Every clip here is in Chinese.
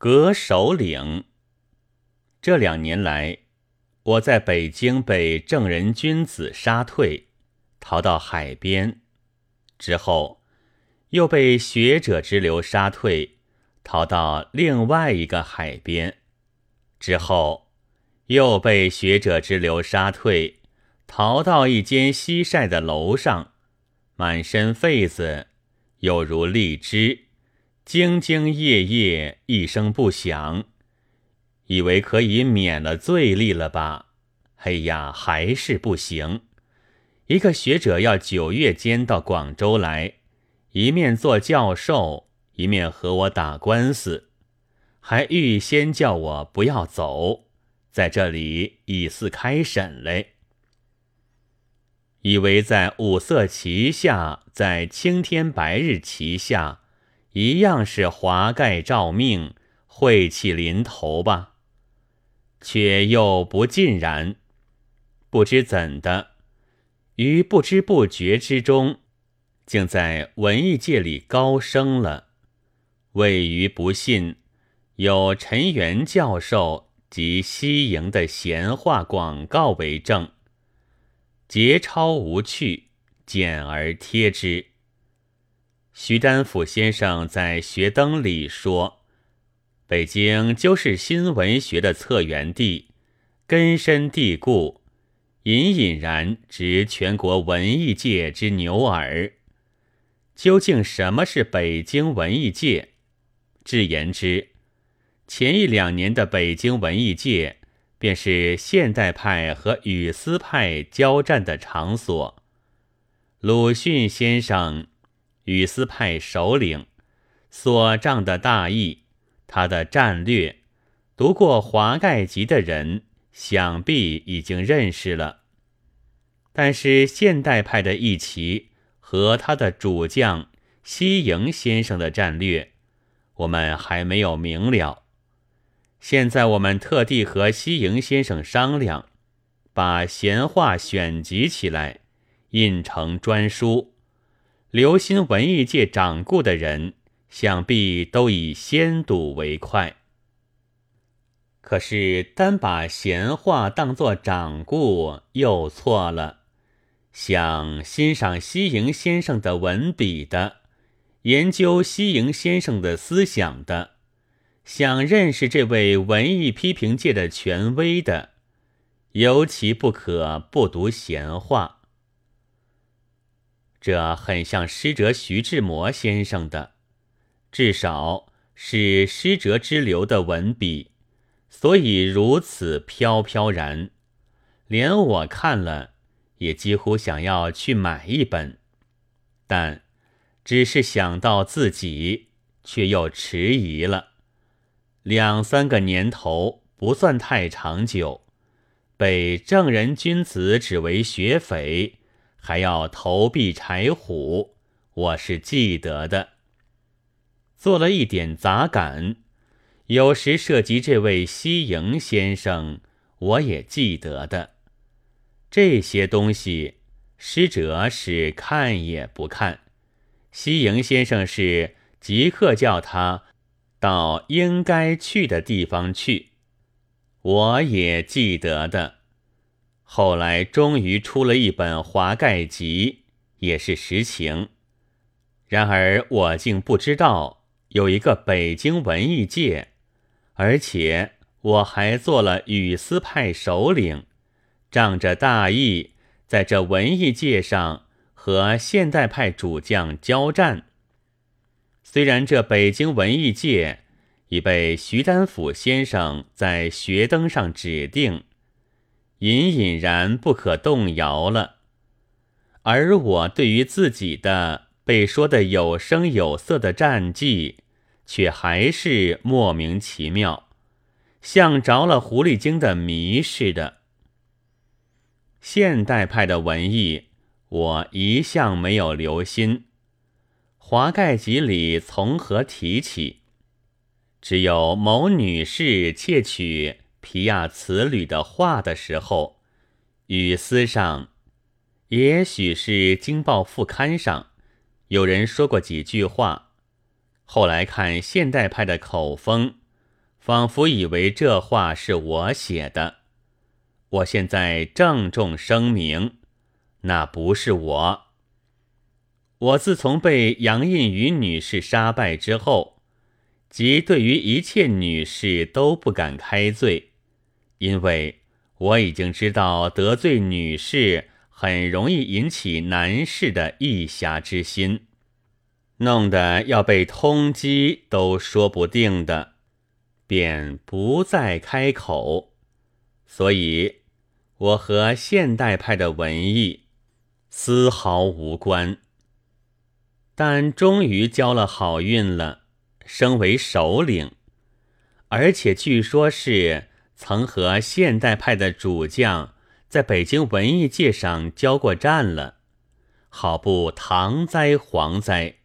革首领。这两年来，我在北京被正人君子杀退，逃到海边；之后又被学者之流杀退，逃到另外一个海边；之后又被学者之流杀退，逃到一间西晒的楼上，满身痱子，有如荔枝。兢兢业业，一声不响，以为可以免了罪力了吧？哎呀，还是不行。一个学者要九月间到广州来，一面做教授，一面和我打官司，还预先叫我不要走，在这里以四开审嘞。以为在五色旗下，在青天白日旗下。一样是华盖照命，晦气临头吧？却又不尽然。不知怎的，于不知不觉之中，竟在文艺界里高升了。位于不信，有陈元教授及西营的闲话广告为证，节操无趣，简而贴之。徐丹甫先生在《学灯》里说：“北京就是新文学的策源地，根深蒂固，隐隐然值全国文艺界之牛耳。究竟什么是北京文艺界？至言之，前一两年的北京文艺界，便是现代派和语丝派交战的场所。鲁迅先生。”语丝派首领所仗的大义，他的战略，读过《华盖集》的人想必已经认识了。但是现代派的义旗和他的主将西营先生的战略，我们还没有明了。现在我们特地和西营先生商量，把闲话选集起来，印成专书。留心文艺界掌故的人，想必都以先睹为快。可是单把闲话当作掌故，又错了。想欣赏西营先生的文笔的，研究西营先生的思想的，想认识这位文艺批评界的权威的，尤其不可不读闲话。这很像诗哲徐志摩先生的，至少是诗哲之流的文笔，所以如此飘飘然，连我看了也几乎想要去买一本，但只是想到自己，却又迟疑了。两三个年头不算太长久，被正人君子指为学匪。还要投币柴虎，我是记得的。做了一点杂感，有时涉及这位西营先生，我也记得的。这些东西，师者是看也不看。西营先生是即刻叫他到应该去的地方去，我也记得的。后来终于出了一本《华盖集》，也是实情。然而我竟不知道有一个北京文艺界，而且我还做了语丝派首领，仗着大义，在这文艺界上和现代派主将交战。虽然这北京文艺界已被徐丹甫先生在学灯上指定。隐隐然不可动摇了，而我对于自己的被说的有声有色的战绩，却还是莫名其妙，像着了狐狸精的迷似的。现代派的文艺，我一向没有留心，《华盖集》里从何提起？只有某女士窃取。皮亚此旅的话的时候，语丝上，也许是《京报》副刊上，有人说过几句话。后来看现代派的口风，仿佛以为这话是我写的。我现在郑重声明，那不是我。我自从被杨印宇女士杀败之后，即对于一切女士都不敢开罪，因为我已经知道得罪女士很容易引起男士的意侠之心，弄得要被通缉都说不定的，便不再开口。所以，我和现代派的文艺丝毫无关。但终于交了好运了，升为首领，而且据说是曾和现代派的主将在北京文艺界上交过战了，好不堂哉皇哉！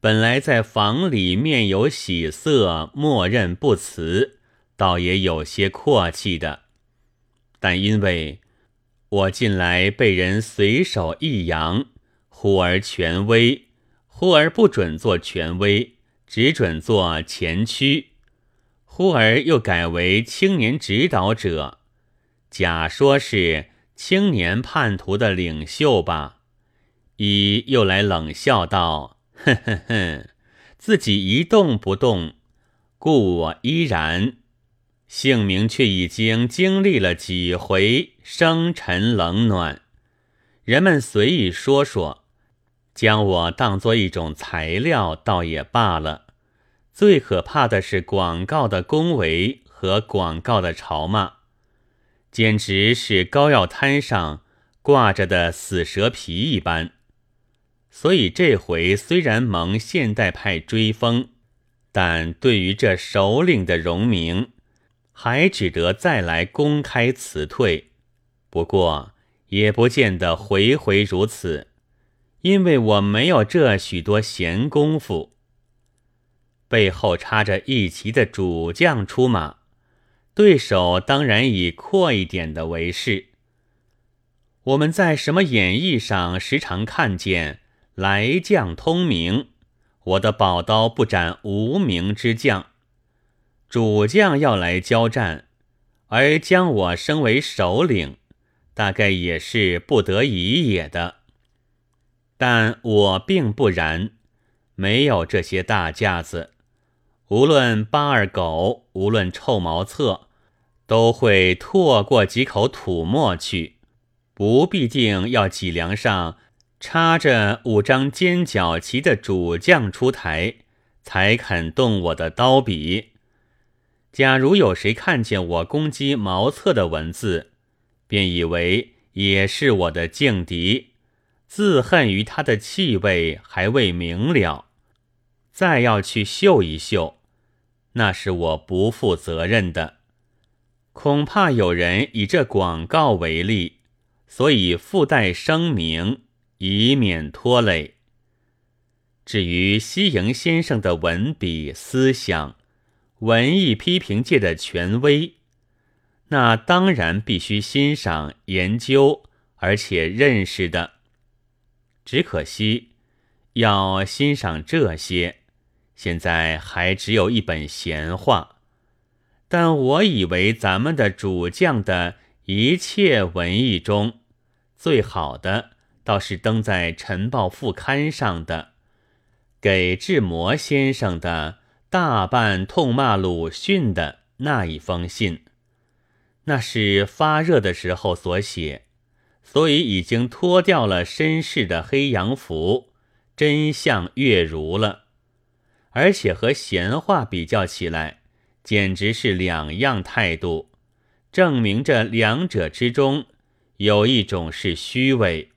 本来在房里面有喜色，默认不辞，倒也有些阔气的，但因为我近来被人随手一扬。忽而权威，忽而不准做权威，只准做前驱；忽而又改为青年指导者，假说是青年叛徒的领袖吧。乙又来冷笑道：“哼哼哼，自己一动不动，故我依然。姓名却已经经历了几回生沉冷暖，人们随意说说。”将我当作一种材料，倒也罢了。最可怕的是广告的恭维和广告的嘲骂，简直是膏药摊上挂着的死蛇皮一般。所以这回虽然蒙现代派追封，但对于这首领的荣名，还只得再来公开辞退。不过也不见得回回如此。因为我没有这许多闲工夫，背后插着一旗的主将出马，对手当然以阔一点的为是。我们在什么演义上时常看见来将通名，我的宝刀不斩无名之将，主将要来交战，而将我升为首领，大概也是不得已也的。但我并不然，没有这些大架子。无论八二狗，无论臭茅厕，都会唾过几口吐沫去。不必定要脊梁上插着五张尖角旗的主将出台，才肯动我的刀笔。假如有谁看见我攻击茅厕的文字，便以为也是我的劲敌。自恨于他的气味还未明了，再要去嗅一嗅，那是我不负责任的。恐怕有人以这广告为例，所以附带声明，以免拖累。至于西营先生的文笔、思想、文艺批评界的权威，那当然必须欣赏、研究，而且认识的。只可惜，要欣赏这些，现在还只有一本闲话。但我以为咱们的主将的一切文艺中，最好的倒是登在《晨报》副刊上的，给志摩先生的大半痛骂鲁迅的那一封信，那是发热的时候所写。所以已经脱掉了绅士的黑洋服，真相月如了，而且和闲话比较起来，简直是两样态度，证明这两者之中有一种是虚伪。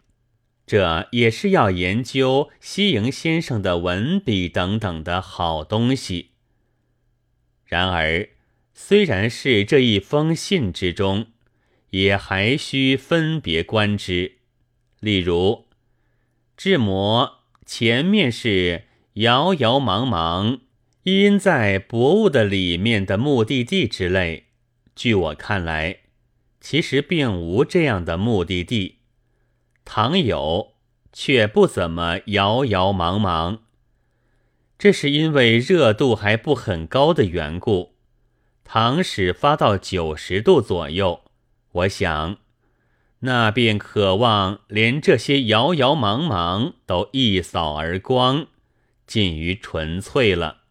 这也是要研究西营先生的文笔等等的好东西。然而，虽然是这一封信之中。也还需分别观之，例如，志摩前面是遥遥茫茫，因在薄雾的里面的目的地之类。据我看来，其实并无这样的目的地，倘有，却不怎么遥遥茫茫。这是因为热度还不很高的缘故。倘使发到九十度左右，我想，那便渴望连这些遥遥茫茫都一扫而光。近于纯粹了。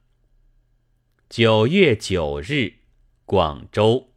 九月九日广州。